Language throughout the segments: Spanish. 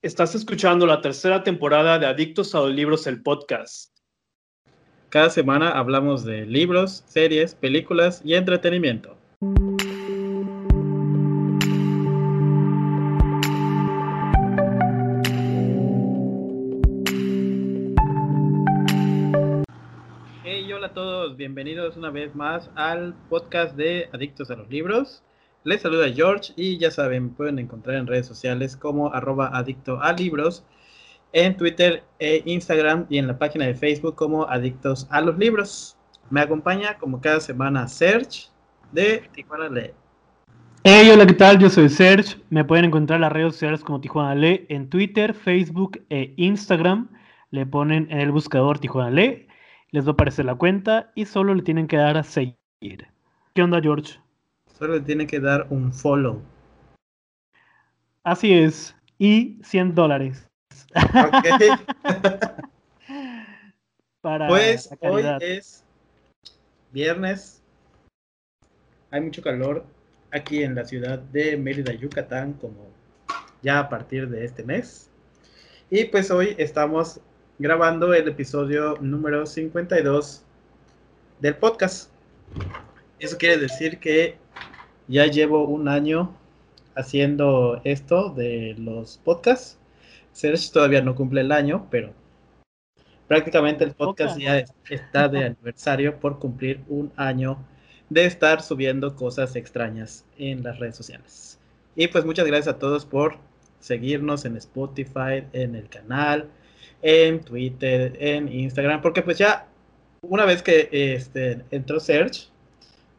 Estás escuchando la tercera temporada de Adictos a los Libros, el podcast. Cada semana hablamos de libros, series, películas y entretenimiento. Hey, hola a todos, bienvenidos una vez más al podcast de Adictos a los Libros. Les saluda George y ya saben, pueden encontrar en redes sociales como arroba adicto a libros, en Twitter e Instagram y en la página de Facebook como Adictos a los Libros. Me acompaña como cada semana Serge de Tijuana Lee. Hey, hola, ¿qué tal? Yo soy Serge. Me pueden encontrar en las redes sociales como Tijuana Lee en Twitter, Facebook e Instagram. Le ponen en el buscador Tijuana Lee, les va a aparecer la cuenta y solo le tienen que dar a seguir. ¿Qué onda, George? Solo le tiene que dar un follow. Así es. Y 100 dólares. pues hoy es viernes. Hay mucho calor aquí en la ciudad de Mérida, Yucatán, como ya a partir de este mes. Y pues hoy estamos grabando el episodio número 52 del podcast. Eso quiere decir que ya llevo un año haciendo esto de los podcasts. Serge todavía no cumple el año, pero prácticamente el podcast ya está de aniversario por cumplir un año de estar subiendo cosas extrañas en las redes sociales. Y pues muchas gracias a todos por seguirnos en Spotify, en el canal, en Twitter, en Instagram, porque pues ya una vez que este, entró Serge,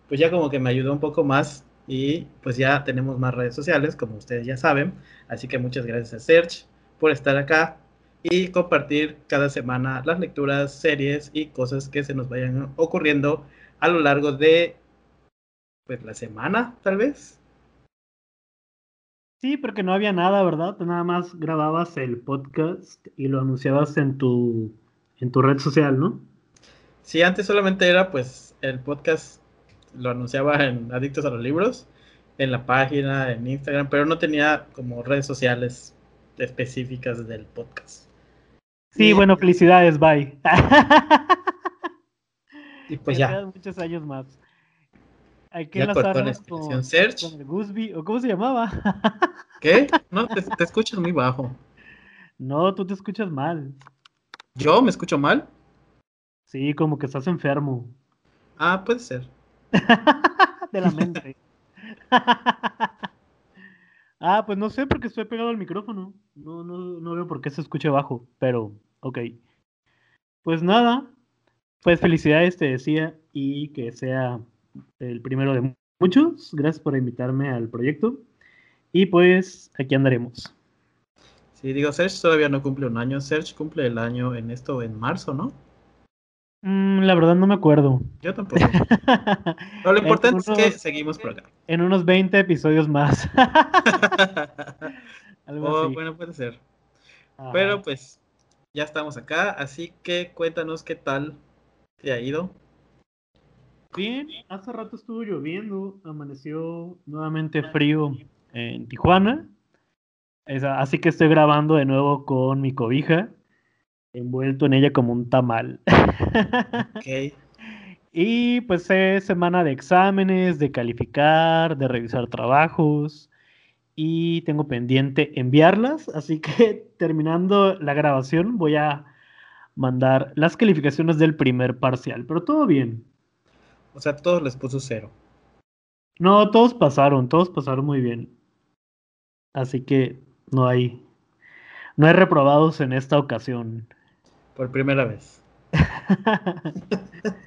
pues ya como que me ayudó un poco más y pues ya tenemos más redes sociales, como ustedes ya saben. Así que muchas gracias a Serge por estar acá y compartir cada semana las lecturas, series y cosas que se nos vayan ocurriendo a lo largo de pues la semana, tal vez. Sí, porque no había nada, ¿verdad? Nada más grababas el podcast y lo anunciabas en tu en tu red social, ¿no? Sí, antes solamente era pues el podcast lo anunciaba en Adictos a los Libros, en la página, en Instagram, pero no tenía como redes sociales específicas del podcast. Sí, bueno, felicidades, bye. y pues ya. Muchos años más. Hay que la con, Search. Con el ¿o cómo se llamaba? ¿Qué? No, te, te escuchas muy bajo. No, tú te escuchas mal. ¿Yo me escucho mal? Sí, como que estás enfermo. Ah, puede ser. de la mente. ah, pues no sé porque estoy pegado al micrófono. No, no, no veo por qué se escuche bajo, pero ok. Pues nada, pues felicidades te decía y que sea el primero de muchos. Gracias por invitarme al proyecto. Y pues aquí andaremos. Sí, digo, Serge todavía no cumple un año. Serge cumple el año en esto en marzo, ¿no? Mm, la verdad no me acuerdo. Yo tampoco. Pero lo importante es que seguimos por acá. En unos 20 episodios más. oh, bueno, puede ser. Pero pues ya estamos acá, así que cuéntanos qué tal te ha ido. Bien, hace rato estuvo lloviendo, amaneció nuevamente frío en Tijuana. Así que estoy grabando de nuevo con mi cobija envuelto en ella como un tamal. Ok. y pues es semana de exámenes, de calificar, de revisar trabajos y tengo pendiente enviarlas, así que terminando la grabación voy a mandar las calificaciones del primer parcial, pero todo bien. O sea, todos les puso cero. No, todos pasaron, todos pasaron muy bien. Así que no hay no hay reprobados en esta ocasión. Por primera vez.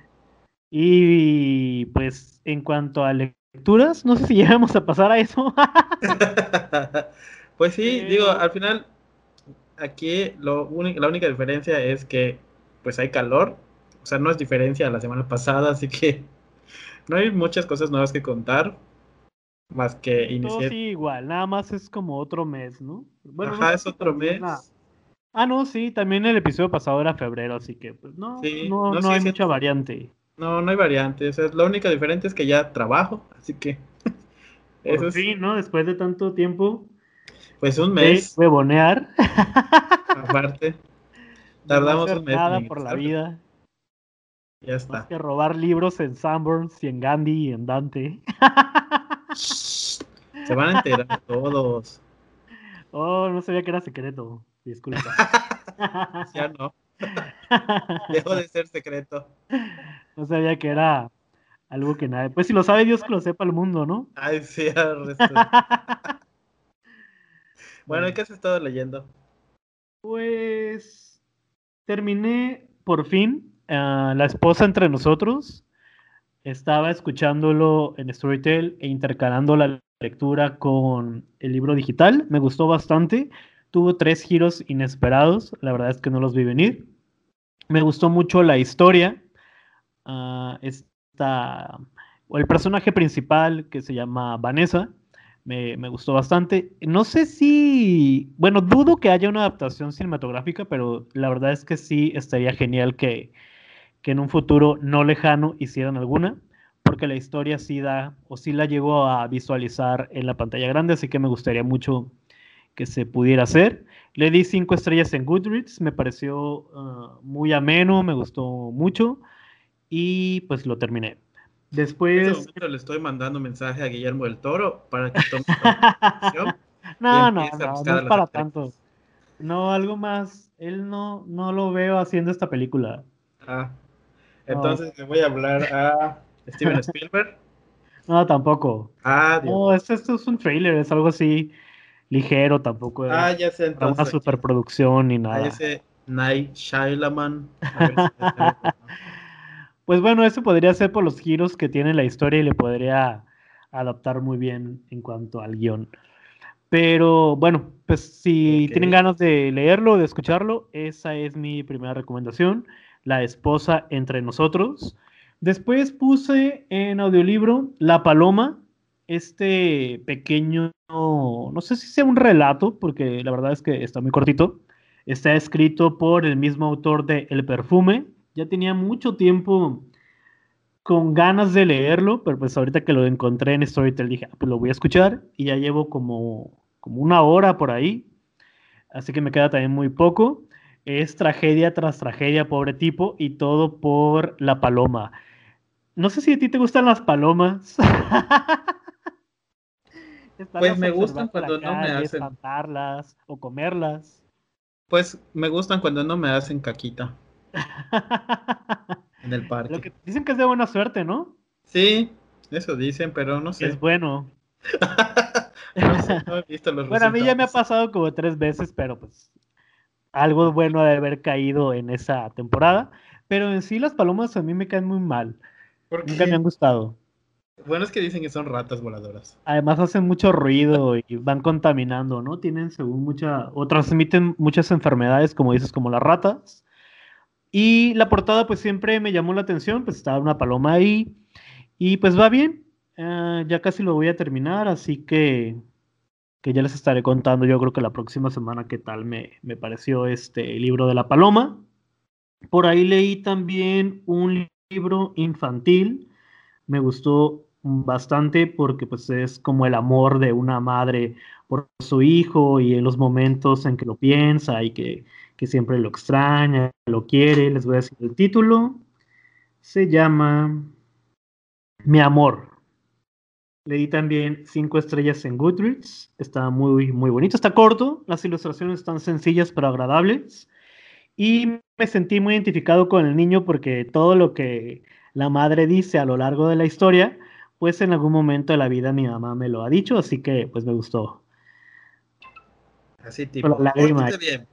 y pues en cuanto a lecturas, no sé si llegamos a pasar a eso. pues sí, digo, al final, aquí lo la única diferencia es que pues hay calor. O sea, no es diferencia a la semana pasada, así que no hay muchas cosas nuevas que contar. Más que iniciar. sí, igual, nada más es como otro mes, ¿no? Bueno, Ajá, es otro mes. Ah, no, sí, también el episodio pasado era febrero, así que pues no, no, no, hay mucha variante. No, no hay variante. O sea, lo único diferente es que ya trabajo, así que. Eso sí, ¿no? Después de tanto tiempo. Pues un de mes, huevonear. aparte. de no Tardamos un mes nada por la vida. Ya Más está. que robar libros en Sanborns y en Gandhi y en Dante. Se van a enterar todos. Oh, no sabía que era secreto. Disculpa. Ya no. Dejó de ser secreto. No sabía que era algo que nadie. Pues si lo sabe Dios, que lo sepa el mundo, ¿no? Ay, sí, al resto. Bueno, ¿y qué has estado leyendo? Pues terminé por fin ah, La esposa entre nosotros. Estaba escuchándolo en Storytel e intercalando la lectura con el libro digital. Me gustó bastante. Tuvo tres giros inesperados. La verdad es que no los vi venir. Me gustó mucho la historia. Ah, esta, el personaje principal que se llama Vanessa. Me, me gustó bastante. No sé si, bueno, dudo que haya una adaptación cinematográfica, pero la verdad es que sí estaría genial que, que en un futuro no lejano hicieran alguna, porque la historia sí da, o sí la llego a visualizar en la pantalla grande, así que me gustaría mucho que se pudiera hacer. Le di cinco estrellas en Goodreads, me pareció ah, muy ameno, me gustó mucho y pues lo terminé. En este Después... le estoy mandando un mensaje a Guillermo del Toro para que tome. No, no, no, no es para tanto. No, algo más. Él no, no lo veo haciendo esta película. Ah, entonces le voy a hablar a Steven Spielberg. No, tampoco. Ah, Dios. No, esto, esto es un trailer, es algo así ligero, tampoco es Ah, ya sé para una superproducción ni nada. ese Night Shyamalan. Pues bueno, eso podría ser por los giros que tiene la historia y le podría adaptar muy bien en cuanto al guion. Pero bueno, pues si tienen ganas de leerlo, de escucharlo, esa es mi primera recomendación, La esposa entre nosotros. Después puse en audiolibro La Paloma, este pequeño, no sé si sea un relato, porque la verdad es que está muy cortito. Está escrito por el mismo autor de El Perfume. Ya tenía mucho tiempo con ganas de leerlo, pero pues ahorita que lo encontré en Storytel dije, "Ah, pues lo voy a escuchar y ya llevo como, como una hora por ahí, así que me queda también muy poco. Es tragedia tras tragedia, pobre tipo, y todo por la paloma. No sé si a ti te gustan las palomas. Pues me gustan cuando no me hacen. espantarlas o comerlas. Pues me gustan cuando no me hacen caquita en el parque. Lo que dicen que es de buena suerte, ¿no? Sí, eso dicen, pero no sé. Es bueno. no sé, no he visto los Bueno, a mí ya me ha pasado como tres veces, pero pues algo bueno de haber caído en esa temporada. Pero en sí las palomas a mí me caen muy mal. ¿Por Nunca me han gustado. Bueno, es que dicen que son ratas voladoras. Además hacen mucho ruido y van contaminando, ¿no? Tienen según mucha, o transmiten muchas enfermedades, como dices, como las ratas. Y la portada pues siempre me llamó la atención, pues estaba una paloma ahí y pues va bien. Ah, ya casi lo voy a terminar, así que, que ya les estaré contando yo creo que la próxima semana qué tal me, me pareció este libro de la paloma. Por ahí leí también un libro infantil, me gustó bastante porque pues es como el amor de una madre por su hijo y en los momentos en que lo piensa y que, que siempre lo extraña, lo quiere. Les voy a decir el título. Se llama Mi amor. Leí también cinco estrellas en Goodreads. Está muy, muy bonito. Está corto. Las ilustraciones están sencillas pero agradables. Y me sentí muy identificado con el niño porque todo lo que la madre dice a lo largo de la historia, pues en algún momento de la vida mi mamá me lo ha dicho, así que pues me gustó. Así tipo, la lágrima. bien.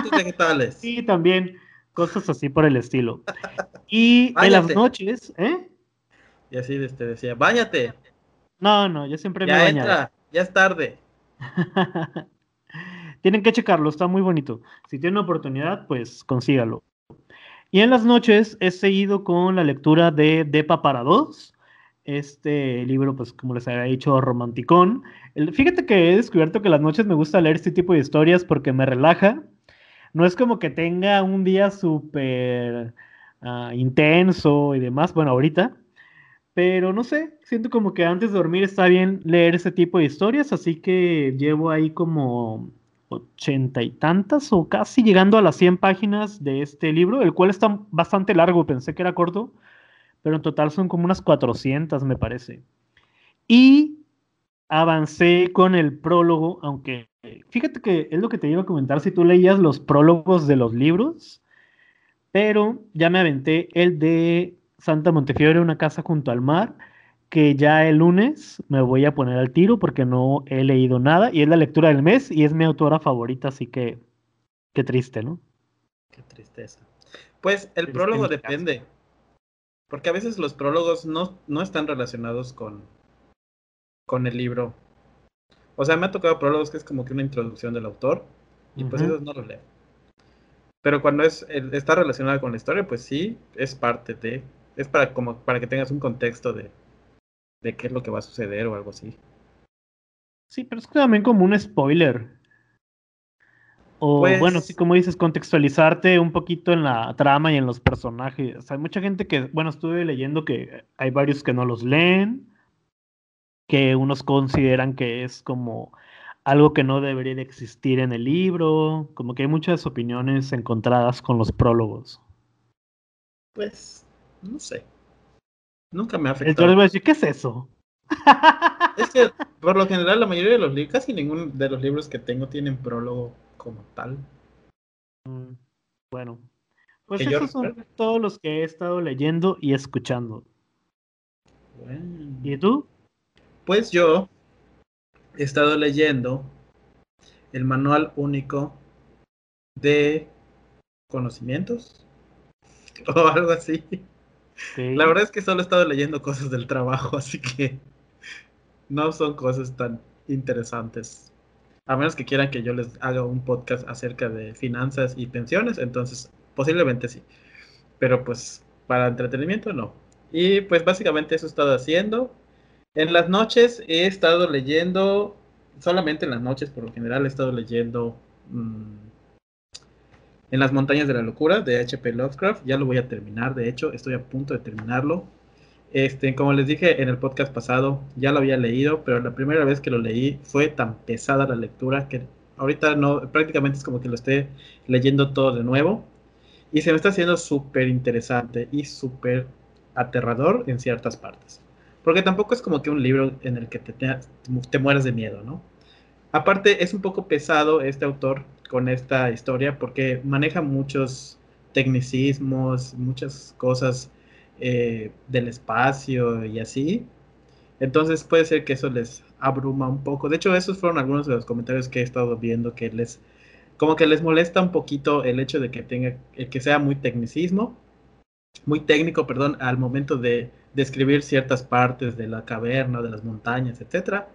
Tus vegetales. Y también cosas así por el estilo. Y en las noches, ¿eh? Y así este, decía, báñate, No, no, yo siempre me ya bañado. entra, ya es tarde. Tienen que checarlo, está muy bonito. Si tienen oportunidad, pues consígalo. Y en las noches he seguido con la lectura de Depa para dos. Este libro, pues como les había dicho, romanticón. Fíjate que he descubierto que las noches me gusta leer este tipo de historias porque me relaja. No es como que tenga un día súper ah, intenso y demás, bueno, ahorita. Pero no sé, siento como que antes de dormir está bien leer ese tipo de historias, así que llevo ahí como ochenta y tantas o casi llegando a las 100 páginas de este libro, el cual está bastante largo, pensé que era corto, pero en total son como unas 400 me parece. Y avancé con el prólogo, aunque fíjate que es lo que te iba a comentar si tú leías los prólogos de los libros, pero ya me aventé el de Santa Montefiore, una casa junto al mar, que ya el lunes me voy a poner al tiro porque no he leído nada y es la lectura del mes y es mi autora favorita, así que qué triste, ¿no? Qué tristeza. Pues el prólogo depende, porque a veces los prólogos no, no están relacionados con, con el libro. O sea, me ha tocado prólogos que es como que una introducción del autor y pues esos no los leo. Pero cuando es está relacionado con la historia, pues sí, es parte de es para como para que tengas un contexto de, de qué es lo que va a suceder o algo así. Sí, pero es también como un spoiler. O pues bueno, sí, como dices, contextualizarte un poquito en la trama y en los personajes. Hay mucha gente que, bueno, estuve leyendo que hay varios que no los leen, que unos consideran que es como algo que no debería de existir en el libro, como que hay muchas opiniones encontradas con los prólogos. Pues, no sé. Nunca me ha afectado. Entonces voy a decir, ¿qué es eso? Es que, por lo general, la mayoría de los libros, casi ninguno de los libros que tengo tienen prólogo como tal. Mm, bueno, pues esos son todos los que he estado leyendo y escuchando. ¿Y tú? Pues yo he estado leyendo el manual único de conocimientos o algo así. La verdad es que solo he estado leyendo cosas del trabajo, así que no son cosas tan interesantes. A menos que quieran que yo les haga un podcast acerca de finanzas y pensiones, entonces posiblemente sí. Pero pues para entretenimiento no. Y pues básicamente eso he estado haciendo. En las noches he estado leyendo, solamente en las noches por lo general he estado leyendo mm, en las montañas de la locura de H.P. Lovecraft. Ya lo voy a terminar, de hecho, estoy a punto de terminarlo. Este, como les dije en el podcast pasado, ya lo había leído, pero la primera vez que lo leí fue tan pesada la lectura que ahorita no, prácticamente es como que lo esté leyendo todo de nuevo. Y se me está haciendo súper interesante y súper aterrador en ciertas partes. Porque tampoco es como que un libro en el que te, te, te mueras de miedo, ¿no? Aparte, es un poco pesado este autor con esta historia porque maneja muchos tecnicismos, muchas cosas eh, del espacio y así. Entonces puede ser que eso les abruma un poco. De hecho, esos fueron algunos de los comentarios que he estado viendo que les como que les molesta un poquito el hecho de que tenga que sea muy tecnicismo, muy técnico, perdón, al momento de describir ciertas partes de la caverna, de las montañas, etcétera.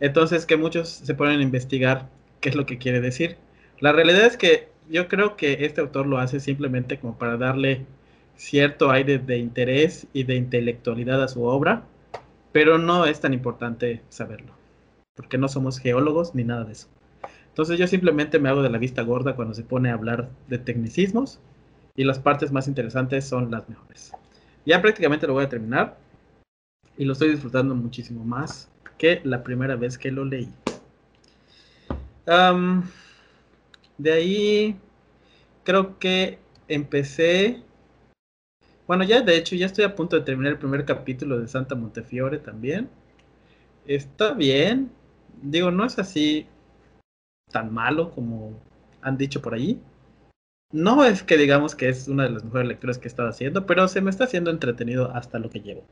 Entonces que muchos se ponen a investigar qué es lo que quiere decir. La realidad es que yo creo que este autor lo hace simplemente como para darle cierto aire de interés y de intelectualidad a su obra, pero no es tan importante saberlo, porque no somos geólogos ni nada de eso. Entonces yo simplemente me hago de la vista gorda cuando se pone a hablar de tecnicismos y las partes más interesantes son las mejores. Ya prácticamente lo voy a terminar y lo estoy disfrutando muchísimo más que la primera vez que lo leí. De ahí creo que empecé. Bueno, ya de hecho ya estoy a punto de terminar el primer capítulo de Santa Montefiore también. Está bien. Digo, no es así tan malo como han dicho por ahí. No es que digamos que es una de las mejores lecturas que he estado haciendo, pero se me está haciendo entretenido hasta lo que llevo.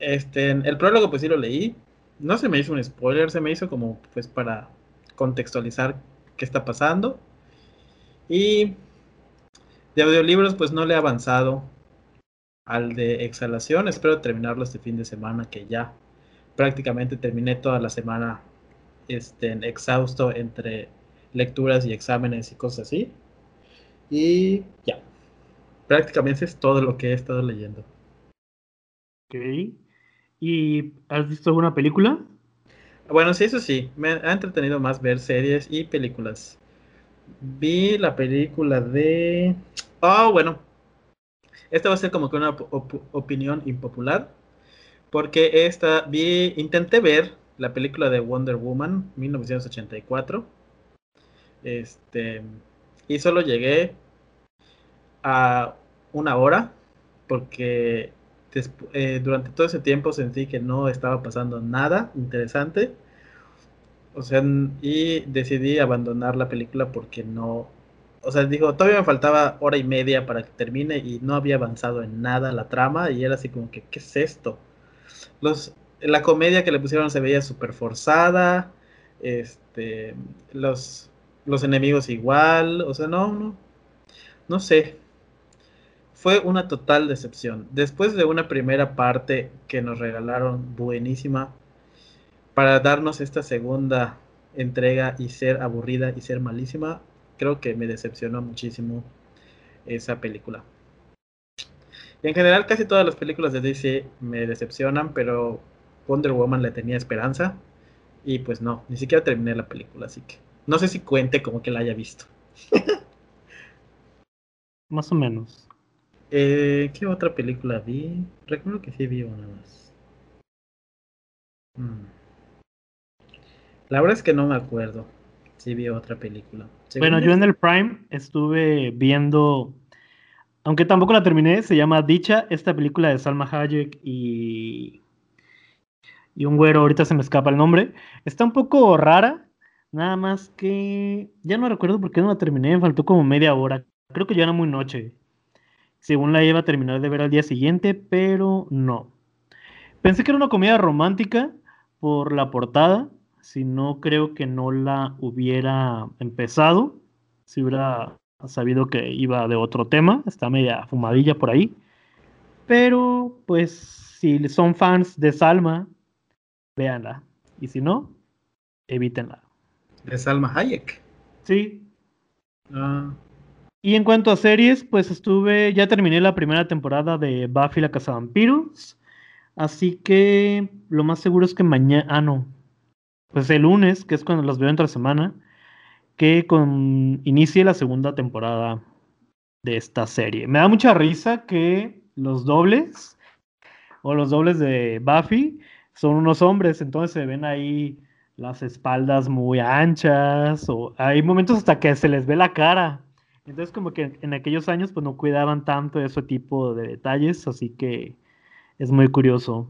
Este, el prólogo pues sí lo leí. No se me hizo un spoiler, se me hizo como pues para contextualizar qué está pasando. Y de audiolibros, pues no le he avanzado al de exhalación. Espero terminarlo este fin de semana, que ya prácticamente terminé toda la semana este, exhausto entre lecturas y exámenes y cosas así. Y ya, prácticamente es todo lo que he estado leyendo. Ok. ¿Y has visto alguna película? Bueno, sí, eso sí, me ha entretenido más ver series y películas. Vi la película de... Oh, bueno. Esta va a ser como que una opinión impopular. porque esta vi, intenté ver la película de Wonder Woman 1984. Este, y solo llegué a una hora porque eh, durante todo ese tiempo sentí que no estaba pasando nada interesante. O sea, y decidí abandonar la película porque no, o sea, digo, todavía me faltaba hora y media para que termine y no había avanzado en nada la trama y era así como que, ¿qué es esto? Los, la comedia que le pusieron se veía súper forzada, este, los, los enemigos igual, o sea, no, no, no sé, fue una total decepción. Después de una primera parte que nos regalaron buenísima, para darnos esta segunda entrega y ser aburrida y ser malísima, creo que me decepcionó muchísimo esa película. Y en general casi todas las películas de DC me decepcionan, pero Wonder Woman le tenía esperanza y pues no, ni siquiera terminé la película, así que no sé si cuente como que la haya visto. Más o menos. Eh, ¿Qué otra película vi? Recuerdo que sí vi una más. Mm. La verdad es que no me acuerdo si vi otra película. Bueno, yo en el Prime estuve viendo, aunque tampoco la terminé, se llama Dicha, esta película de Salma Hayek y, y un güero, ahorita se me escapa el nombre. Está un poco rara, nada más que ya no recuerdo por qué no la terminé, me faltó como media hora. Creo que ya era muy noche según la iba a terminar de ver al día siguiente, pero no. Pensé que era una comedia romántica por la portada, si no creo que no la hubiera empezado, si hubiera sabido que iba de otro tema, está media fumadilla por ahí. Pero pues si son fans de Salma, véanla. Y si no, evítenla. ¿De Salma Hayek? Sí. Ah. Y en cuanto a series, pues estuve, ya terminé la primera temporada de Buffy la Vampiros. Así que lo más seguro es que mañana, ah no, pues el lunes, que es cuando las veo entre semana, que con, inicie la segunda temporada de esta serie. Me da mucha risa que los dobles o los dobles de Buffy son unos hombres, entonces se ven ahí las espaldas muy anchas o hay momentos hasta que se les ve la cara. Entonces como que en aquellos años pues no cuidaban tanto ese tipo de detalles, así que es muy curioso.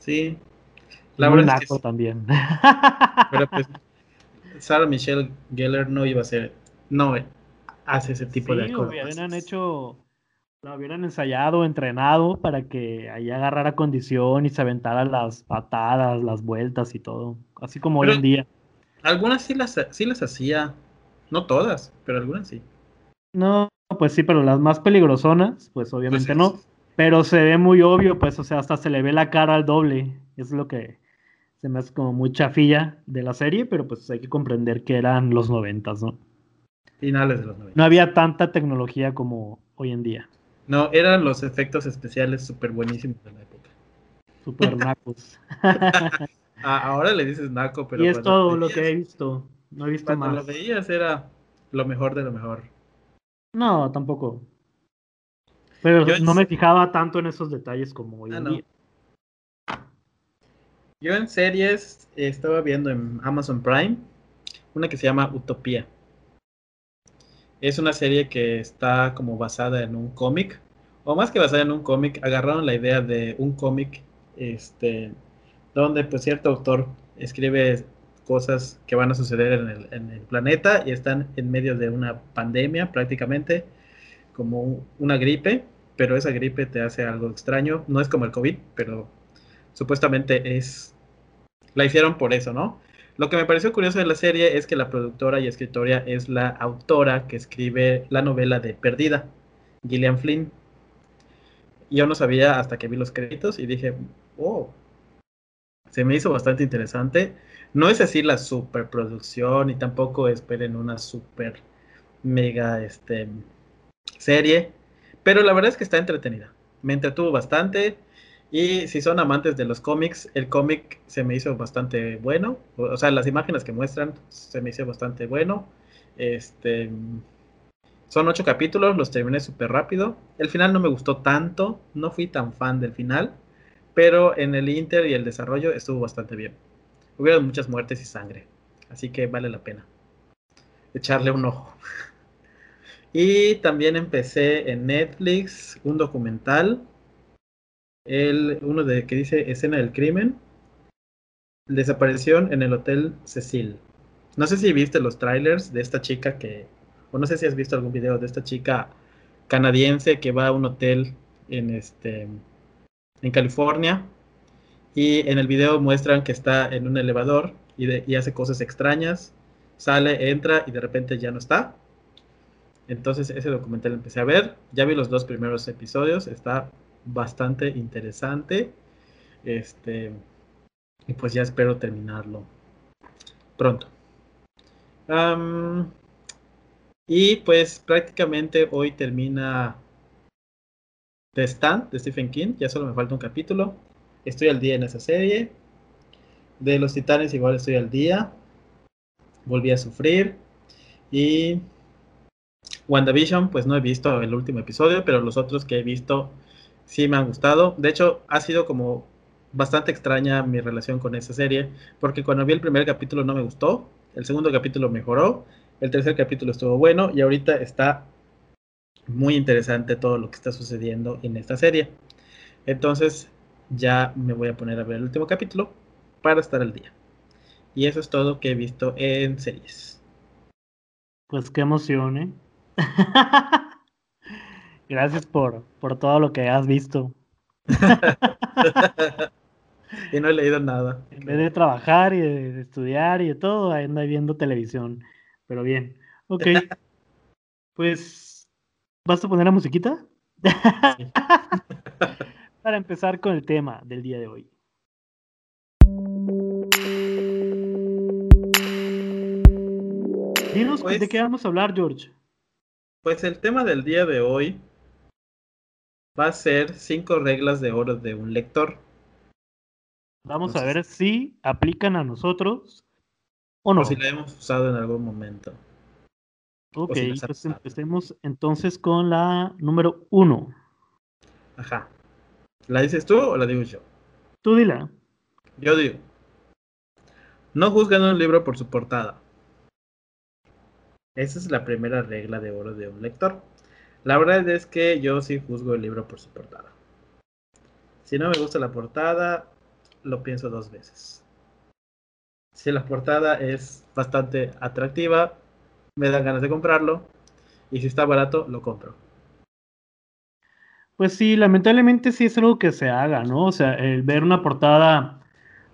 Sí. La verdad es que también. Pero pues Sarah Michelle Gellar no iba a ser, no hace ese tipo de cosas. hubieran hecho, lo hubieran ensayado, entrenado para que ahí agarrara condición y se aventara las patadas, las vueltas y todo, así como hoy en día. Algunas sí las, sí las hacía, no todas, pero algunas sí. No, pues sí, pero las más peligrosonas, pues obviamente pues no. Pero se ve muy obvio, pues, o sea, hasta se le ve la cara al doble. Es lo que se me hace como muy chafilla de la serie, pero pues hay que comprender que eran los noventas, ¿no? Finales de los noventas. No había tanta tecnología como hoy en día. No, eran los efectos especiales súper buenísimos de la época. Súper nacos. Ah, ahora le dices naco, pero... Y es todo lo que he visto. No he visto Cuando más. lo veías era lo mejor de lo mejor. No, tampoco. Pero no me fijaba tanto en esos detalles como hoy ah, en día. Yo en series estaba viendo en Amazon Prime una que se llama Utopía. Es una serie que está como basada en un cómic, o más que basada en un cómic, agarraron la idea de un cómic, este, donde pues cierto autor escribe cosas que van a suceder en el, planeta y están en medio de una pandemia prácticamente, como una gripe, pero esa gripe te hace algo extraño. No es como el COVID, pero supuestamente es... La hicieron por eso, ¿no? Lo que me pareció curioso de la serie es que la productora y escritora es la autora que escribe la novela de Perdida, Gillian Flynn. Yo no sabía hasta que vi los créditos y dije, oh, se me hizo bastante interesante. No es así la superproducción y tampoco esperen una super mega este, serie, pero la verdad es que está entretenida. Me entretuvo bastante y si son amantes de los cómics, el cómic se me hizo bastante bueno. O sea, las imágenes que muestran se me hizo bastante bueno. Este, son ocho capítulos, los terminé súper rápido. El final no me gustó tanto, no fui tan fan del final, pero en el Inter y el desarrollo estuvo bastante bien. Hubieron muchas muertes y sangre, así que vale la pena echarle un ojo. Y también empecé en Netflix un documental, el, uno de que dice Escena del Crimen, Desaparición en el Hotel Cecil. No sé si viste los trailers de esta chica que, o no sé si has visto algún video de esta chica canadiense que va a un hotel en este en California y en el video muestran que está en un elevador y, y hace cosas extrañas, sale, entra y de repente ya no está entonces ese documental empecé a ver, ya vi los dos primeros episodios, está bastante interesante. Este, y pues ya espero terminarlo pronto. y pues prácticamente hoy termina The Stand de Stephen King, ya solo me falta un capítulo. Estoy al día en esa serie. De los titanes igual estoy al día. Volví a sufrir. Y WandaVision, pues no he visto el último episodio, pero los otros que he visto sí me han gustado. De hecho, ha sido como bastante extraña mi relación con esa serie, porque cuando vi el primer capítulo no me gustó, el segundo capítulo mejoró, el tercer capítulo estuvo bueno y ahorita está muy interesante todo lo que está sucediendo en esta serie. Entonces ya me voy a poner a ver el último capítulo para estar al día. Y eso es todo que he visto en series. Pues qué emoción, ¿eh? Gracias por, por todo lo que has visto. y no he leído nada. En vez de trabajar y de, estudiar y de todo, anda viendo televisión. Pero bien. Ok. pues, ¿vas a poner la musiquita? Para empezar con el tema del día de hoy. Dinos de pues qué vamos a hablar, George. Pues el tema del día de hoy va a ser cinco reglas de oro de un lector. Vamos a ver si aplican a nosotros o no. O si la hemos usado en algún momento. Ok, pues empecemos entonces con la número uno. Ajá. ¿La dices tú o la digo yo? Tú dila. Yo digo. No juzgan un libro por su portada. Esa es la primera regla de oro de un lector. La verdad es que yo sí juzgo el libro por su portada. Si no me gusta la portada, lo pienso dos veces. Si la portada es bastante atractiva, me dan ganas de comprarlo. Y si está barato, lo compro. Pues sí, lamentablemente sí es algo que se haga, ¿no? O sea, el ver una portada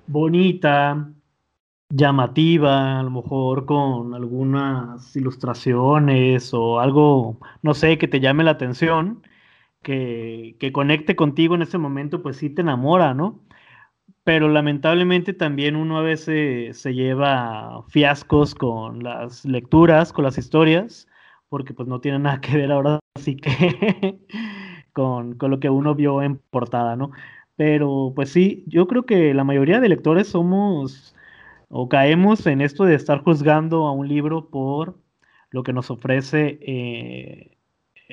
bonita, llamativa, a lo mejor con algunas ilustraciones o algo, no sé, que te llame la atención, que, que conecte contigo en ese momento, pues sí te enamora, ¿no? Pero lamentablemente también uno a veces se lleva fiascos con las lecturas, con las historias, porque pues no tiene nada que ver ahora sí que con, con lo que uno vio en portada, ¿no? Pero pues sí, yo creo que la mayoría de lectores somos o caemos en esto de estar juzgando a un libro por lo que nos ofrece eh,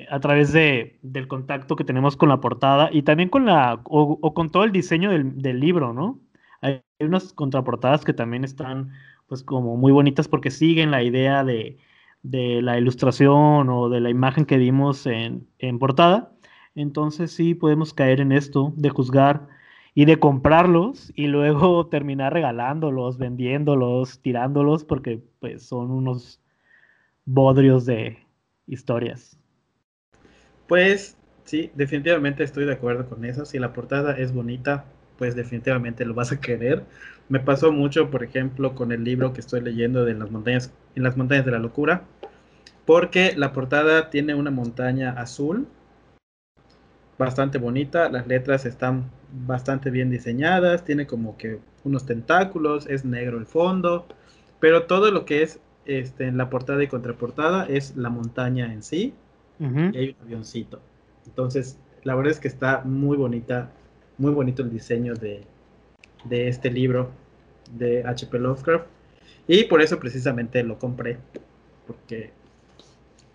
a través de, del contacto que tenemos con la portada y también con la o, con todo el diseño del, libro, ¿no? Hay unas contraportadas que también están pues como muy bonitas porque siguen la idea de, de la ilustración o de la imagen que dimos en, en portada. Entonces sí podemos caer en esto de juzgar y de comprarlos y luego terminar regalándolos, vendiéndolos, tirándolos, porque pues son unos bodrios de historias. Pues sí, definitivamente estoy de acuerdo con eso. Si la portada es bonita, pues definitivamente lo vas a querer. Me pasó mucho, por ejemplo, con el libro que estoy leyendo de las montañas, en las montañas de la locura, porque la portada tiene una montaña azul bastante bonita, las letras están bastante bien diseñadas, tiene como que unos tentáculos, es negro el fondo, pero todo lo que es este, en la portada y contraportada es la montaña en sí y hay un avioncito. Entonces, la verdad es que está muy bonita, muy bonito el diseño de, de este libro de HP Lovecraft y por eso precisamente lo compré, porque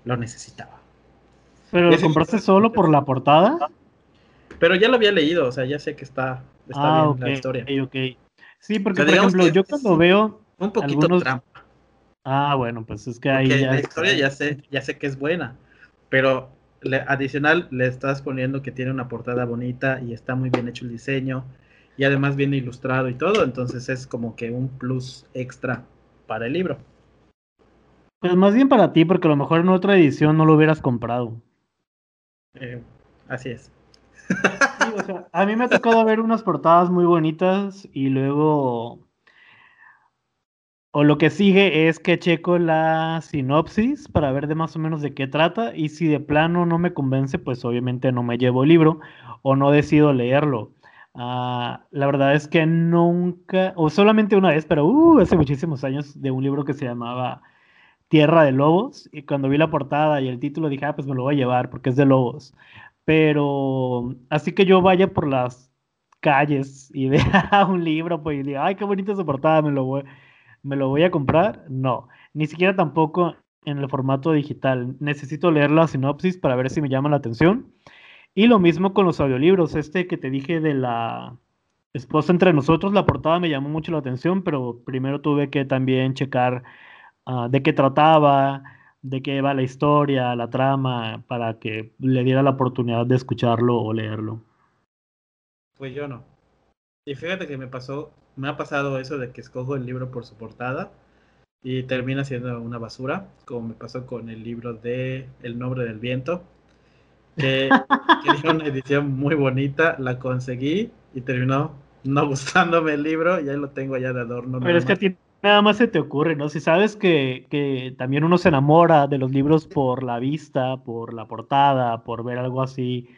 lo necesitaba. ¿Pero lo compraste solo por la portada? Pero ya lo había leído, o sea, ya sé que está está ah, bien la historia. ok, ok. Sí, porque O sea, por ejemplo, yo cuando veo. Un poquito Algunos- trampa. Ah, bueno, pues es que ahí ya. la historia ya sé, ya sé que es buena, pero le- adicional le estás poniendo que tiene una portada bonita y está muy bien hecho el diseño y además viene ilustrado y todo, entonces es como que un plus extra para el libro. Pues más bien para ti, porque a lo mejor en otra edición no lo hubieras comprado. Eh, así es. A mí me ha tocado ver unas portadas muy bonitas y luego. O lo que sigue es que checo la sinopsis para ver de más o menos de qué trata y si de plano no me convence, pues obviamente no me llevo el libro o no decido leerlo. Ah, la verdad es que nunca, o solamente una vez, pero uh, hace muchísimos años, de un libro que se llamaba Tierra de Lobos y cuando vi la portada y el título dije, ah, pues me lo voy a llevar porque es de lobos. Pero así que yo vaya por las calles y vea un libro, pues y diga, ay, qué bonita esa portada, me lo voy, me lo voy a comprar. No, ni siquiera tampoco en el formato digital. Necesito leer la sinopsis para ver si me llama la atención. Y lo mismo con los audiolibros. Este que te dije de la esposa entre nosotros, la portada me llamó mucho la atención, pero primero tuve que también checar ah, de qué trataba, de qué va la historia, la trama, para que le diera la oportunidad de escucharlo o leerlo. Pues yo no. Y fíjate que me pasó, me ha pasado eso de que escojo el libro por su portada y termina siendo una basura, como me pasó con el libro de El nombre del viento, que quería una edición muy bonita, la conseguí y terminó no gustándome el libro y ahí lo tengo allá de adorno. Pero es que a ti nada más se te ocurre, ¿no? Si sabes que, que también uno se enamora de los libros por la vista, por la portada, por ver algo así,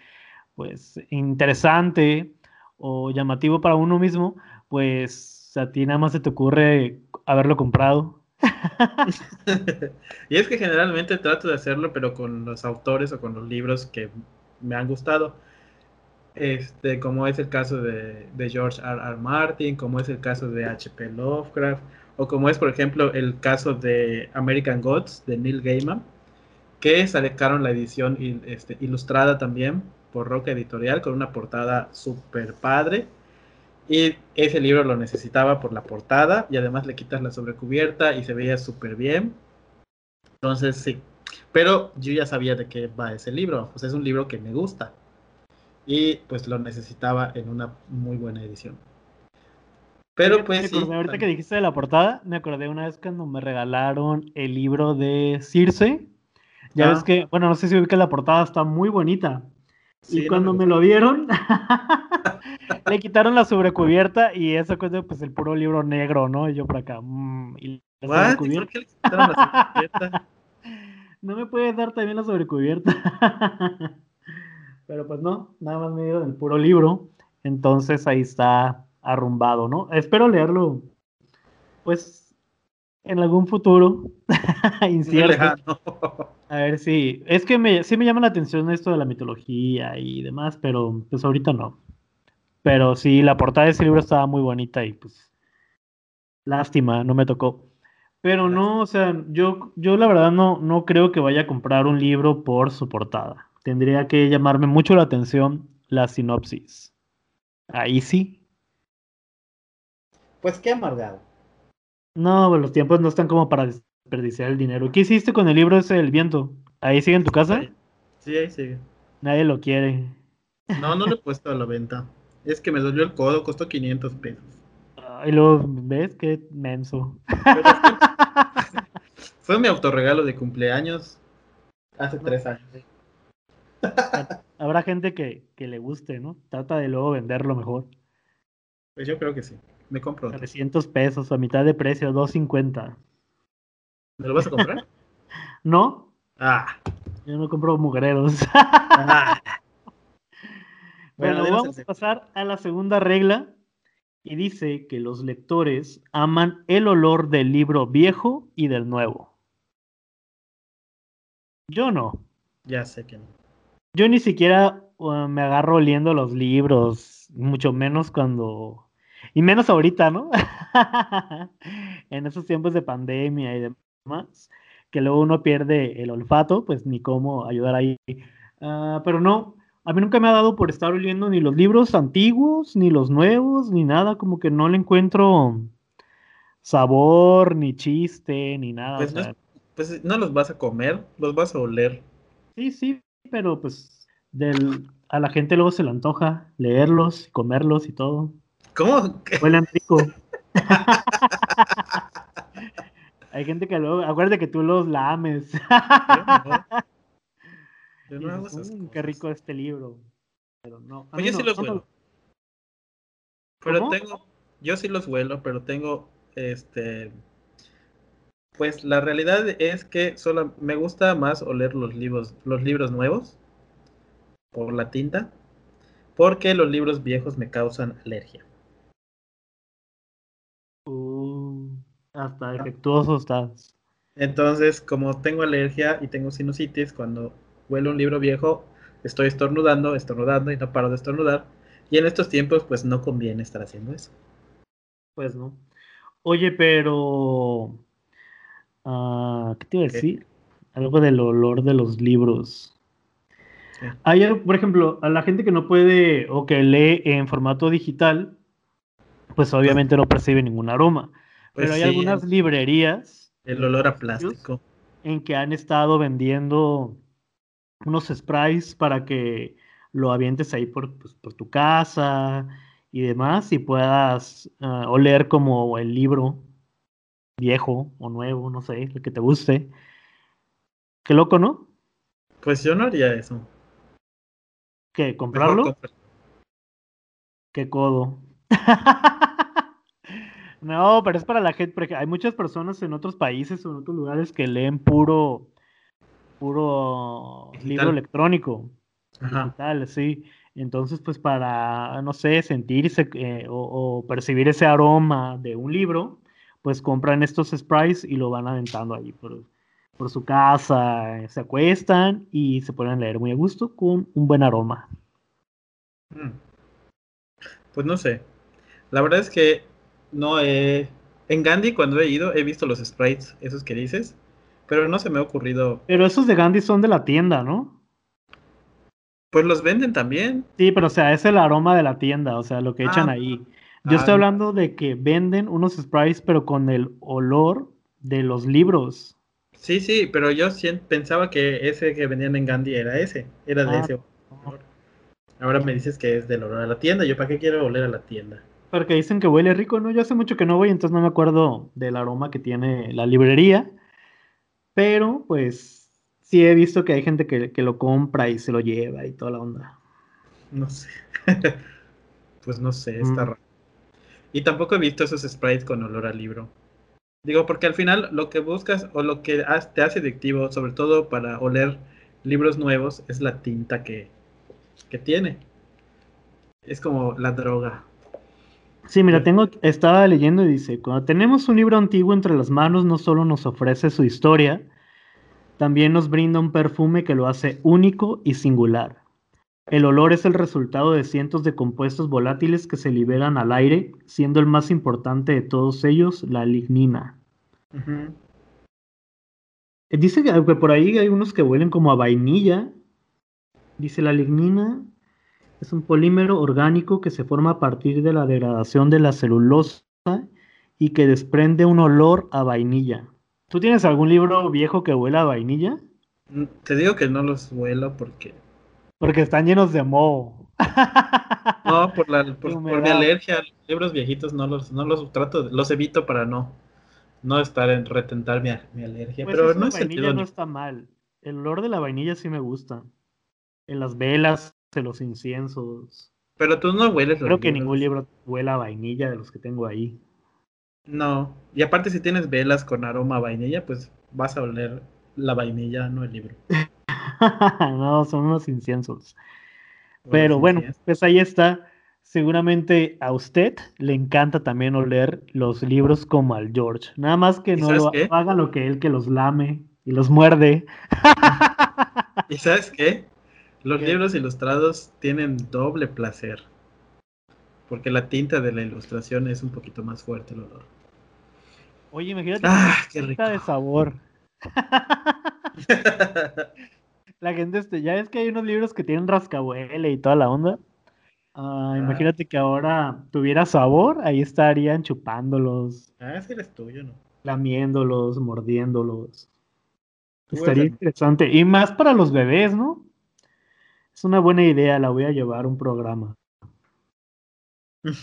pues interesante o llamativo para uno mismo, pues a ti nada más se te ocurre haberlo comprado. y es que generalmente trato de hacerlo, pero con los autores o con los libros que me han gustado. Este, como es el caso de, de George R. R. Martin, como es el caso de H.P. Lovecraft, o como es, por ejemplo, el caso de American Gods de Neil Gaiman, que sacaron la edición este, ilustrada también por Roca Editorial con una portada súper padre. Y ese libro lo necesitaba por la portada y además le quitas la sobrecubierta y se veía súper bien. Entonces sí, pero yo ya sabía de qué va ese libro, pues es un libro que me gusta y pues lo necesitaba en una muy buena edición. Pero Me pues sí, acordé, ahorita que dijiste de la portada, me acordé una vez cuando me regalaron el libro de Circe. Ya Ah. ves que, bueno, no sé si ubicas la portada, está muy bonita. sí, y no cuando me me lo dieron, le quitaron la sobrecubierta y eso fue pues el puro libro negro, ¿no? Y yo por acá, mm, y la sobrecubierta. por qué le quitaron la sobrecubierta? No me puedes dar también la sobrecubierta. Pero pues no, nada más me dieron el puro libro. Entonces ahí está arrumbado, ¿no? Espero leerlo, pues, en algún futuro incierto. A ver si. Es que me, sí me llama la atención esto de la mitología y demás, pero pues ahorita no. Pero sí, la portada de ese libro estaba muy bonita y pues. Lástima, no me tocó. Pero no, o sea, yo, yo la verdad no, no creo que vaya a comprar un libro por su portada. Tendría que llamarme mucho la atención la sinopsis. Ahí sí. Pues qué amargado. No, pues, los tiempos no están como para desperdiciar el dinero. ¿Qué hiciste con el libro ese del viento? ¿Ahí sigue en tu casa? Sí, ahí sigue. Nadie lo quiere. No, no lo he puesto a la venta. Es que me dolió el codo, costó 500 pesos. Y luego, ¿ves? Qué menso. Fue, fue mi autorregalo de cumpleaños hace tres años. Habrá gente que, que le guste, ¿no? Trata de luego venderlo mejor. Pues yo creo que sí. Me compro otro. 300 pesos a mitad de precio, 250. ¿Me lo vas a comprar? ¿No? Ah. Yo no compro mugreros. ah. Bueno, vamos a pasar a la segunda regla. Y dice que los lectores aman el olor del libro viejo y del nuevo. Yo no. Ya sé que no. Yo ni siquiera uh, me agarro oliendo los libros, mucho menos cuando... Y menos ahorita, ¿no? en esos tiempos de pandemia y demás, que luego uno pierde el olfato, pues ni cómo ayudar ahí. Ah, pero no, a mí nunca me ha dado por estar oliendo ni los libros antiguos, ni los nuevos, ni nada, como que no le encuentro sabor, ni chiste, ni nada. Pues, o sea, pues no los vas a comer, los vas a oler. sí, sí, pero pues del, a la gente luego se le antoja leerlos, comerlos y todo. ¿Cómo? Huelen rico. Hay gente que luego, acuérdate que tú los lames. Yo no hago esas "Mm, qué rico este libro. Pero no. Pues yo sí los huelo. Pero ¿Cómo? tengo, yo sí los huelo, pero tengo, este, pues la realidad es que solo me gusta más oler los libros, los libros nuevos por la tinta, porque los libros viejos me causan alergia. Hasta defectuoso estás. Entonces, como tengo alergia y tengo sinusitis, cuando huelo un libro viejo, estoy estornudando, estornudando y no paro de estornudar. Y en estos tiempos, pues no conviene estar haciendo eso. Pues no. Oye, pero. ah, ¿Qué te iba a ¿Qué? decir? Algo del olor de los libros. Sí. Hay, por ejemplo, a la gente que no puede o que lee en formato digital, pues obviamente no percibe ningún aroma. Pues Pero hay sí, algunas librerías El olor a plástico. en que han estado vendiendo unos sprays para que lo avientes ahí por, pues, por tu casa y demás y puedas ah, oler como el libro viejo o nuevo, no sé, el que te guste. Qué loco, ¿no? Pues yo no haría eso. ¿Qué? ¿Comprarlo? compra- Qué codo. No, pero es para la gente, porque hay muchas personas en otros países o en otros lugares que leen puro, puro Digital. libro electrónico. Ajá. digital, sí. Entonces, pues para, no sé, sentirse eh, o, o percibir ese aroma de un libro, pues compran estos sprays y lo van aventando ahí por, por su casa, eh, se acuestan y se pueden leer muy a gusto con un buen aroma. Mm. Pues no sé. La verdad es que no he. En Gandhi, cuando he ido, he visto los sprites, esos que dices, pero no se me ha ocurrido. Pero esos de Gandhi son de la tienda, ¿no? Pues los venden también. Sí, pero o sea, es el aroma de la tienda, o sea, lo que echan Ah, ahí. Yo ah, estoy hablando de que venden unos sprays, pero con el olor de los libros. Sí, sí, pero yo pensaba que ese que vendían en Gandhi era ese, era de Ah, ese olor. Ahora me dices que es del olor a la tienda. ¿Yo para qué quiero oler a la tienda? Porque dicen que huele rico, ¿no? Yo hace mucho que no voy, entonces no me acuerdo del aroma que tiene la librería. Pero, pues, sí he visto que hay gente que, que lo compra y se lo lleva y toda la onda. No sé. pues no sé, está Mm. raro. Y tampoco he visto esos sprites con olor a libro. Digo, porque al final lo que buscas o lo que te hace adictivo, sobre todo para oler libros nuevos, es la tinta que, que tiene. Es como la droga. Sí, mira, tengo, estaba leyendo y dice, cuando tenemos un libro antiguo entre las manos, no solo nos ofrece su historia, también nos brinda un perfume que lo hace único y singular. El olor es el resultado de cientos de compuestos volátiles que se liberan al aire, siendo el más importante de todos ellos la lignina. Dice que, que por ahí hay unos que huelen como a vainilla. Dice la lignina es un polímero orgánico que se forma a partir de la degradación de la celulosa y que desprende un olor a vainilla. ¿Tú tienes algún libro viejo que huela a vainilla? Mm, Te digo que no los huelo porque... Porque están llenos de moho. No, por, la, por, por mi alergia a los libros viejitos no los, no los trato, los evito para no, no estar en retentar mi, mi alergia. Pues pero no vainilla no está mal. El olor de la vainilla sí me gusta. En las velas, los inciensos. Pero tú no hueles los Creo que libros. ningún libro huela a vainilla de los que tengo ahí. No. Y aparte si tienes velas con aroma a vainilla, pues vas a oler la vainilla, no el libro. no, son unos inciensos. Pero bueno, inciensos. pues ahí está. Seguramente a usted le encanta también oler los libros como al George. Nada más que ¿Y no lo haga lo que él, que los lame y los muerde. ¿Y sabes qué? Los ¿Qué? libros ilustrados tienen doble placer. Porque la tinta de la ilustración es un poquito más fuerte el olor. Oye, imagínate Ah, que qué tinta de rico. sabor. la gente, este, ya es que hay unos libros que tienen rascabuele y toda la onda. Ah, Ah. Imagínate que ahora tuviera sabor, ahí estarían chupándolos, Ah, ese eres tuyo, ¿no? lamiéndolos, mordiéndolos. Estaría interesante. Y más para los bebés, ¿no? Es una buena idea, la voy a llevar a un programa.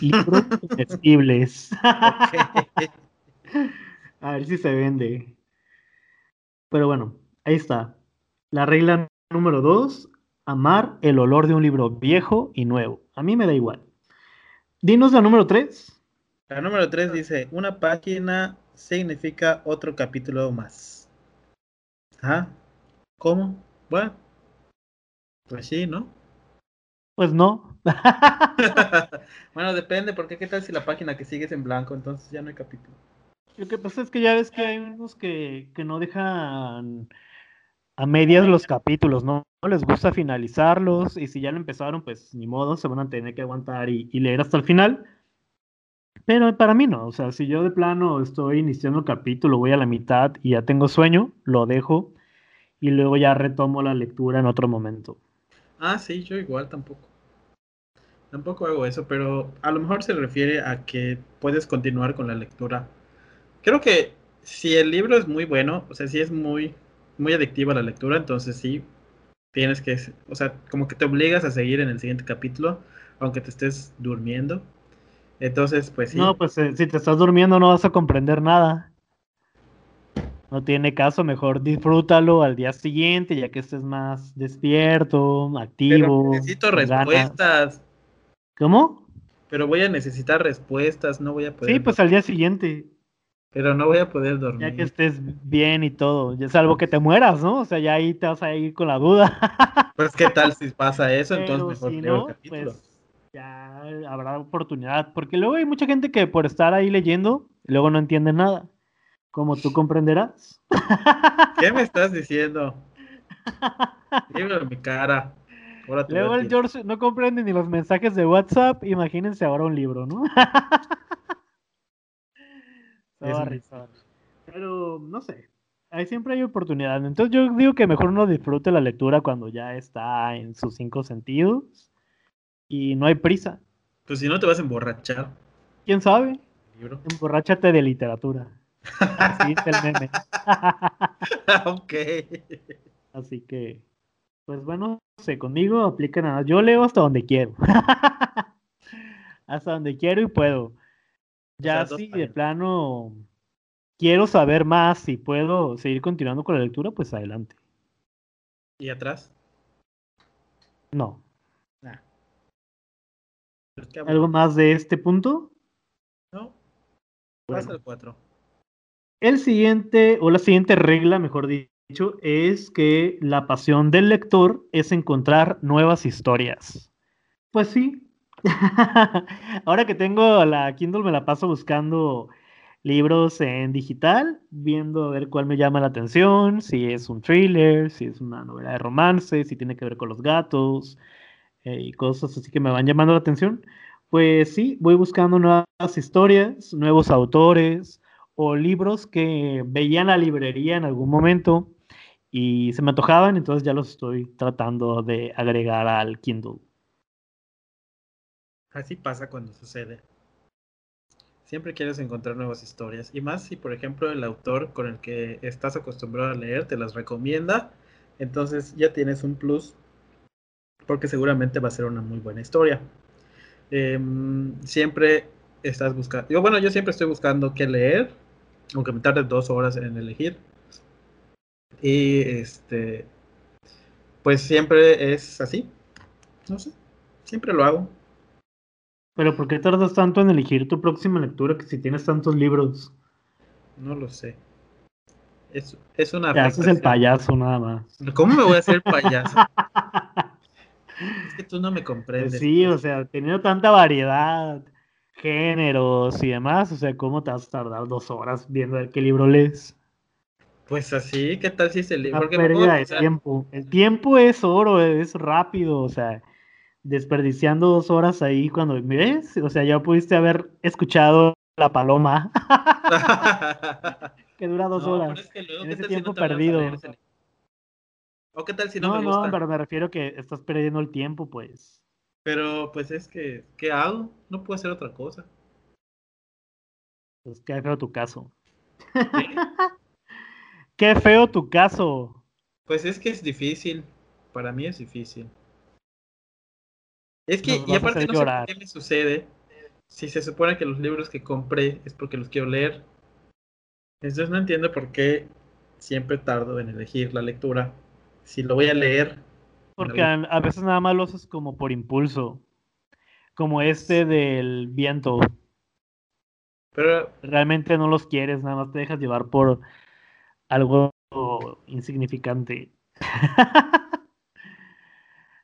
Libros comestibles. A ver si se vende. Pero bueno, ahí está. La regla número dos, amar el olor de un libro viejo y nuevo. A mí me da igual. Dinos la número tres. La número 3 dice, una página significa otro capítulo más. ¿Ah? ¿Cómo? Bueno. Pues sí, ¿no? Pues no. bueno, depende, porque qué tal si la página que sigue es en blanco, entonces ya no hay capítulo. Lo que pasa es que ya ves que hay unos que, que no dejan a medias los capítulos, ¿no? No les gusta finalizarlos y si ya lo empezaron, pues ni modo, se van a tener que aguantar y, y leer hasta el final. Pero para mí no, o sea, si yo de plano estoy iniciando el capítulo, voy a la mitad y ya tengo sueño, lo dejo y luego ya retomo la lectura en otro momento. Ah, sí, yo igual tampoco. Tampoco hago eso, pero a lo mejor se refiere a que puedes continuar con la lectura. Creo que si el libro es muy bueno, o sea, si es muy, muy adictiva la lectura, entonces sí, tienes que, o sea, como que te obligas a seguir en el siguiente capítulo, aunque te estés durmiendo. Entonces, pues sí. No, pues eh, si te estás durmiendo no vas a comprender nada. No tiene caso, mejor disfrútalo al día siguiente, ya que estés más despierto, pero activo. necesito con ganas. respuestas. ¿Cómo? Pero voy a necesitar respuestas, no voy a poder. Sí, pues al día siguiente, Pero no voy a poder dormir. ya que estés bien y todo, ya salvo que te mueras, ¿no? O sea, ya ahí te vas a ir con la duda. Pues qué tal si pasa eso, Pero entonces mejor si leo no, el capítulo. pues ya habrá oportunidad, porque luego hay mucha gente que por estar ahí leyendo, luego no entiende nada, como tú comprenderás. ¿Qué me estás diciendo? En mi cara. Luego el. George no comprende ni los mensajes de WhatsApp, imagínense ahora un libro, ¿no? Sorry, sorry. Pero no sé, ahí siempre hay oportunidad. Entonces yo digo que mejor uno disfrute la lectura cuando ya está en sus cinco sentidos y no hay prisa. Pues si no te vas a emborrachar. ¿Quién sabe? Libro. Emborráchate de literatura. Así es el meme. ok. Así que, pues bueno, no sé, conmigo aplica nada. Yo leo hasta donde quiero. hasta donde quiero y puedo. Ya sea, dos si de plano quiero saber más y puedo seguir continuando con la lectura, pues adelante. ¿Y atrás? No. Nah. ¿Algo más de este punto? No. Bueno. Pasa el 4. El siguiente, o la siguiente regla, mejor dicho, es que la pasión del lector es encontrar nuevas historias. Pues sí. Ahora que tengo la Kindle me la paso buscando libros en digital, viendo a ver cuál me llama la atención, si es un thriller, si es una novela de romance, si tiene que ver con los gatos eh, y cosas así que me van llamando la atención. Pues sí, voy buscando nuevas historias, nuevos autores o libros que veía en la librería en algún momento y se me antojaban, entonces ya los estoy tratando de agregar al Kindle. Así pasa cuando sucede. Siempre quieres encontrar nuevas historias. Y más si, por ejemplo, el autor con el que estás acostumbrado a leer te las recomienda. Entonces ya tienes un plus. Porque seguramente va a ser una muy buena historia. Em, siempre estás buscando. Bueno, yo siempre estoy buscando qué leer. Aunque me tarde dos horas en elegir. Y este. Pues siempre es así. No sé. Siempre lo hago. Pero ¿por qué tardas tanto en elegir tu próxima lectura que si tienes tantos libros? No lo sé. Es, es una Te haces el payaso nada más. ¿Cómo me voy a hacer payaso? es que tú no me Pues comprendes. sí, o sea, teniendo tanta variedad, géneros y demás, o sea, ¿cómo te vas a tardar dos horas viendo a ver qué libro lees? Pues así, ¿qué tal si es el libro? Una pérdida de tiempo. El tiempo es oro, es rápido, o sea, desperdiciando dos horas ahí cuando ves, o sea, ya pudiste haber escuchado La Paloma, que dura dos No, horas. pero es que luego, en ¿qué ese si tiempo perdido. ¿O qué tal si no, No, me no, gusta? pero me refiero que estás perdiendo el tiempo, pues. Pero pues es que, ¿qué hago? No puedo hacer otra cosa. Pues qué feo tu caso. ¿Qué? Qué feo tu caso. Pues es que es difícil. Para mí es difícil. Es que, Nos y aparte no sé por qué me sucede. Si se supone que los libros que compré es porque los quiero leer. Entonces no entiendo por qué siempre tardo en elegir la lectura. Si lo voy a leer. Porque a, a veces nada más lo haces como por impulso. Como este del viento. Pero Realmente no los quieres, nada más te dejas llevar por algo insignificante.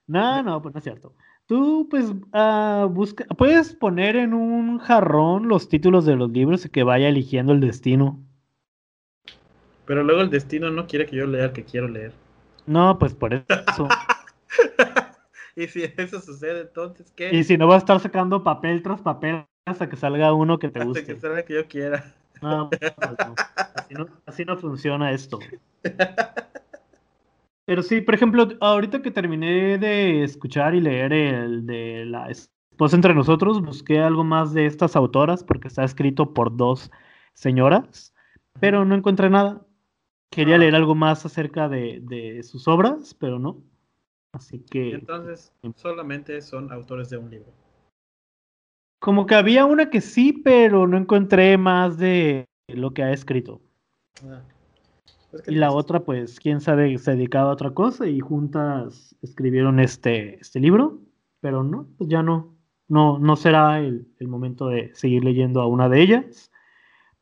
no, no, pues no es cierto. Tú, pues, ah, busca, puedes poner en un jarrón los títulos de los libros y que vaya eligiendo el destino. Pero luego el destino no quiere que yo lea el que quiero leer. No, pues por eso. y si eso sucede, entonces, ¿qué? Y si no, vas a estar sacando papel tras papel hasta que salga uno que te Hasta guste. que salga que yo quiera. No, no. Así no, así no funciona esto. Pero sí, por ejemplo, ahorita que terminé de escuchar y leer el de la esposa entre nosotros, busqué algo más de estas autoras porque está escrito por dos señoras, pero no encontré nada. Quería Ah. leer algo más acerca de, de sus obras, pero no. Así que entonces solamente son autores de un libro. como que había una que sí, pero no encontré más de lo que ha escrito. Ah. Pues, ¿qué Y la dices? otra, pues, quién sabe, se dedicaba a otra cosa y juntas escribieron este, este libro, pero no, pues ya no, no, no será el, el momento de seguir leyendo a una de ellas.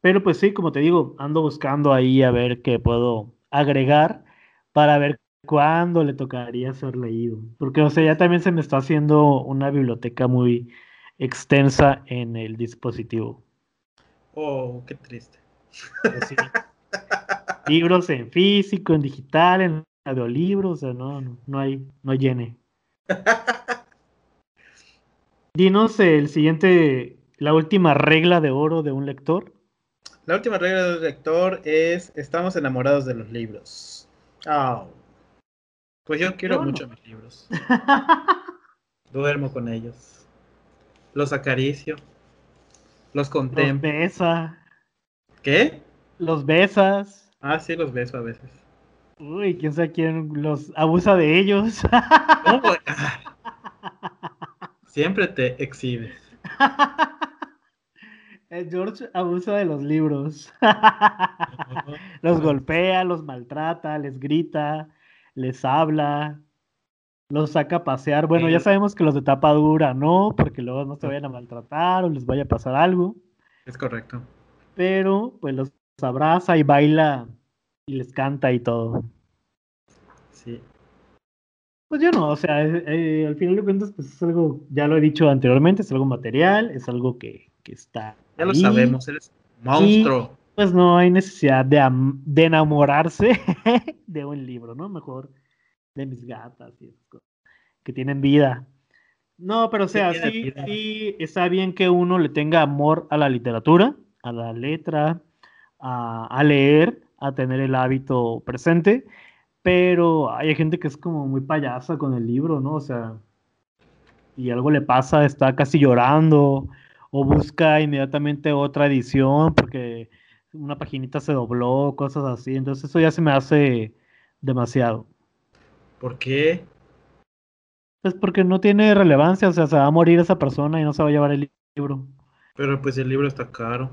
Pero pues sí, como te digo, ando buscando ahí a ver qué puedo agregar para ver cuándo le tocaría ser leído. Porque, o sea, ya también se me está haciendo una biblioteca muy extensa en el dispositivo. Oh, qué triste. Sí. Libros en físico, en digital, en audiolibros, o sea, no, no, no hay, no llene. Dinos el siguiente, la última regla de oro de un lector. La última regla del lector es estamos enamorados de los libros. Ah. Pues yo quiero no. mucho mis libros. Duermo con ellos. Los acaricio. Los Los contemplo. besa, ¿Qué? los besas. Ah, sí, los beso a veces. Uy, quién sabe quién los abusa de ellos. ¿Cómo? Siempre te exhibes. El George abusa de los libros. Los golpea, los maltrata, les grita, les habla, los saca a pasear. Bueno, ya Sí. sabemos que los de tapa dura no, porque luego no se vayan a maltratar o les vaya a pasar algo. Es correcto. Pero pues los abraza y baila y les canta y todo. Sí. Pues yo no, o sea, eh, eh, al final de cuentas, pues es algo, ya lo he dicho anteriormente, es algo material, es algo que, que está. Ya lo sabemos, eres un monstruo. Pues no hay necesidad de, de enamorarse de un libro, ¿no? Mejor de mis gatas y esas cosas que tienen vida. No, pero o sea, sí, sí está bien que uno le tenga amor a la literatura, a la letra, a, a leer, a tener el hábito presente, pero hay gente que es como muy payasa con el libro, ¿no? O sea, y algo le pasa, está casi llorando o busca inmediatamente otra edición porque una paginita se dobló, cosas así. Entonces eso ya se me hace demasiado. ¿Por qué? Pues porque no tiene relevancia, o sea, se va a morir esa persona y no se va a llevar el libro. Pero pues el libro está caro.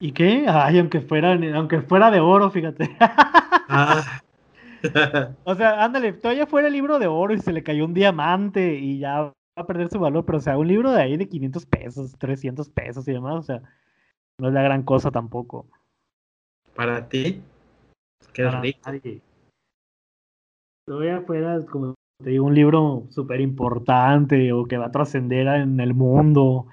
¿Y qué? Ay, aunque fuera, aunque fuera de oro, fíjate. Ah. O sea, ándale, todavía fuera el libro de oro y se le cayó un diamante y ya va a perder su valor, pero o sea, un libro de ahí de 500 pesos, 300 pesos y demás, o sea, no es la gran cosa tampoco. Para ti, eres para rico. nadie. Todavía fuera, como te digo, un libro súper importante o que va a trascender en el mundo,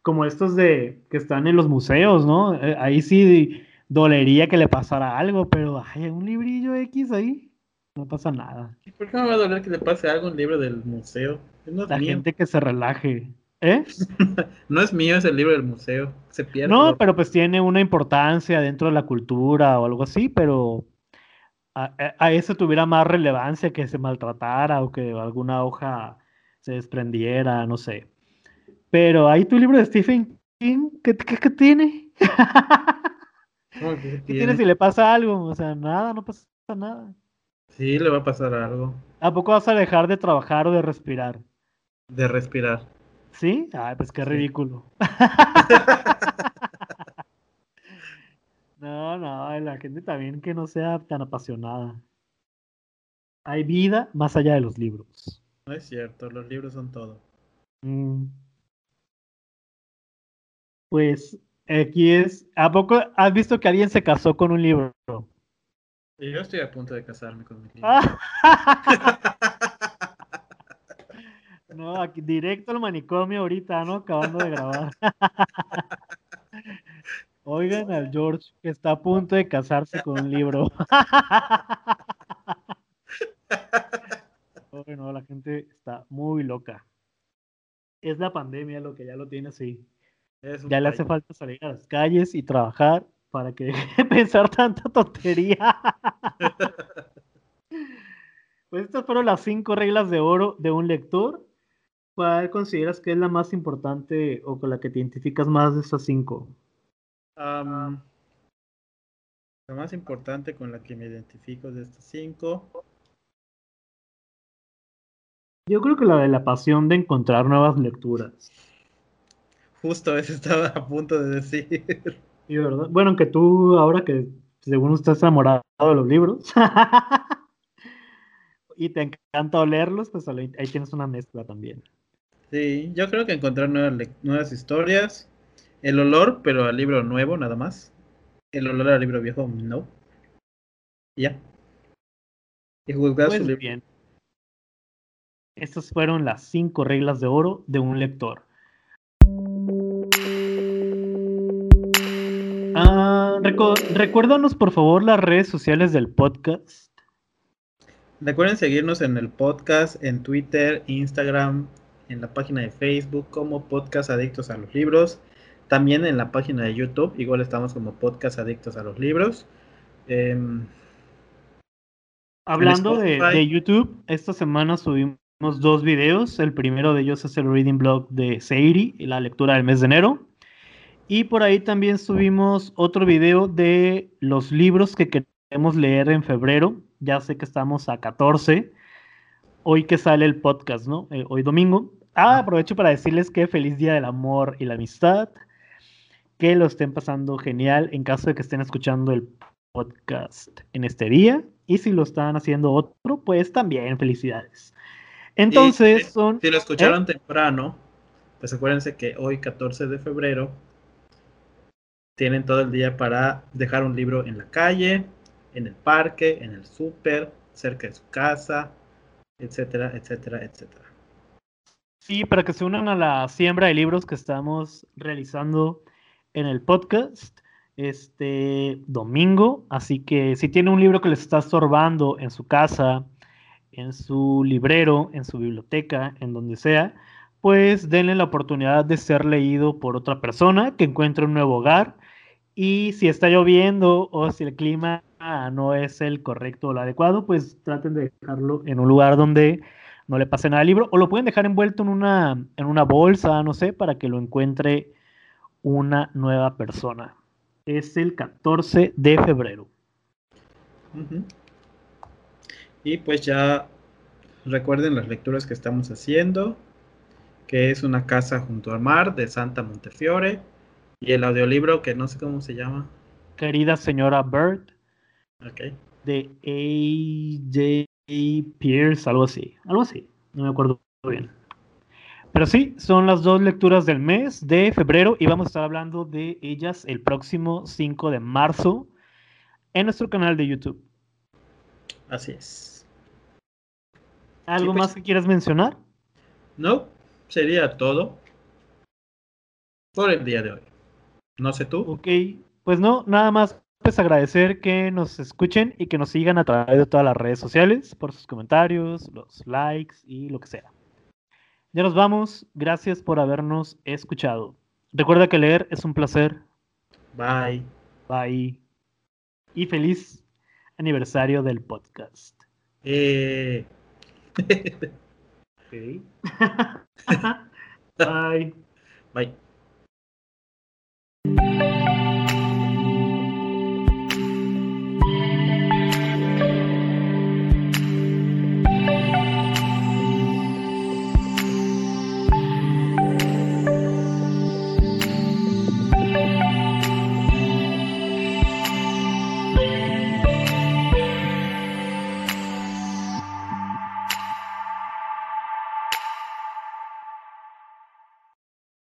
como estos de que están en los museos, ¿no? Eh, ahí sí dolería que le pasara algo, pero hay un librillo X ahí, no pasa nada. ¿Y por qué me va a doler que le pase algo a un libro del museo? No La mío. gente que se relaje. ¿Eh? No es mío, es el libro del museo. Se pierde. No, pero pues tiene una importancia dentro de la cultura o algo así, pero a, a eso tuviera más relevancia que se maltratara o que alguna hoja se desprendiera, no sé. Pero ahí tu libro de Stephen King, ¿qué, qué, qué tiene? ¿Cómo que ¿Qué tiene si le pasa algo? O sea, nada, no pasa nada. Sí, le va a pasar algo. ¿A poco vas a dejar de trabajar o de respirar? De respirar. ¿Sí? Ay, pues qué Sí. ridículo. No, no, la gente también que no sea tan apasionada. Hay vida más allá de los libros. No es cierto, los libros son todo. Mm. Pues aquí es. ¿A poco has visto que alguien se casó con un libro? Yo estoy a punto de casarme con mi libro. No, aquí directo al manicomio ahorita, ¿no? Acabando de grabar. Oigan al George que está a punto de casarse con un libro. Ay, no, la gente está muy loca. Es la pandemia lo que ya lo tiene así. Es Ya le hace falta salir a las calles y trabajar para que deje de pensar tanta tontería. Pues estas fueron las cinco reglas de oro de un lector. ¿Cuál consideras que es la más importante o con la que te identificas más de esas cinco? La más importante con la que me identifico de estas cinco. Yo creo que la de la pasión de encontrar nuevas lecturas. Justo eso estaba a punto de decir. Sí, ¿verdad? Bueno, aunque tú ahora que según estás enamorado de los libros y te encanta olerlos, pues ahí tienes una mezcla también. Sí, yo creo que encontrar nuevas, nuevas historias. El olor, pero al libro nuevo, nada más. El olor al libro viejo, no. Ya. Y juzgar Pues su libro. bien. Estas fueron las cinco reglas de oro de un lector. Ah, recu- recuérdanos por favor las redes sociales del podcast. Recuerden seguirnos en el podcast, en Twitter, Instagram, en la página de Facebook como Podcast Adictos a los Libros. También en la página de YouTube, igual estamos como Podcast Adictos a los Libros. Em, Hablando de, YouTube, esta semana subimos dos videos. El primero de ellos es el reading blog de Seiri, la lectura del mes de enero. Y por ahí también subimos otro video de los libros que queremos leer en febrero. Ya sé que estamos a 14. Hoy que sale el podcast, ¿no? Eh, hoy domingo. Ah, aprovecho para decirles que feliz día del amor y la amistad. Que lo estén pasando genial en caso de que estén escuchando el podcast en este día. Y si lo están haciendo otro, pues también felicidades. Entonces si- son... Si lo escucharon temprano, pues acuérdense que hoy, 14 de febrero, tienen todo el día para dejar un libro en la calle, en el parque, en el súper, cerca de su casa, etcétera, etcétera, etcétera. Sí, para que se unan a la siembra de libros que estamos realizando en el podcast este domingo. Así que si tiene un libro que les está estorbando en su casa, en su librero, en su biblioteca, en donde sea, pues denle la oportunidad de ser leído por otra persona que encuentre un nuevo hogar. Y si está lloviendo o si el clima no es el correcto o el adecuado, pues traten de dejarlo en un lugar donde no le pase nada al libro, o lo pueden dejar envuelto en una, en una bolsa, no sé, para que lo encuentre una nueva persona. Es el 14 de febrero. Y pues ya recuerden las lecturas que estamos haciendo, que es Una casa junto al mar de Santa Montefiore y el audiolibro que no sé cómo se llama. Querida señora Bird, Ok. de A.J. Pierce, algo así, algo así, no me acuerdo bien. Pero sí, son las dos lecturas del mes de febrero y vamos a estar hablando de ellas el próximo 5 de marzo en nuestro canal de YouTube. Así es. ¿Algo Sí, pues. más que quieras mencionar? No, sería todo por el día de hoy. No sé tú. Ok, pues no, nada más pues agradecer que nos escuchen y que nos sigan a través de todas las redes sociales por sus comentarios, los likes y lo que sea. Ya nos vamos, gracias por habernos escuchado. Recuerda que leer es un placer. Bye. Bye. Y feliz aniversario del podcast. Eh, Ok. Bye. bye.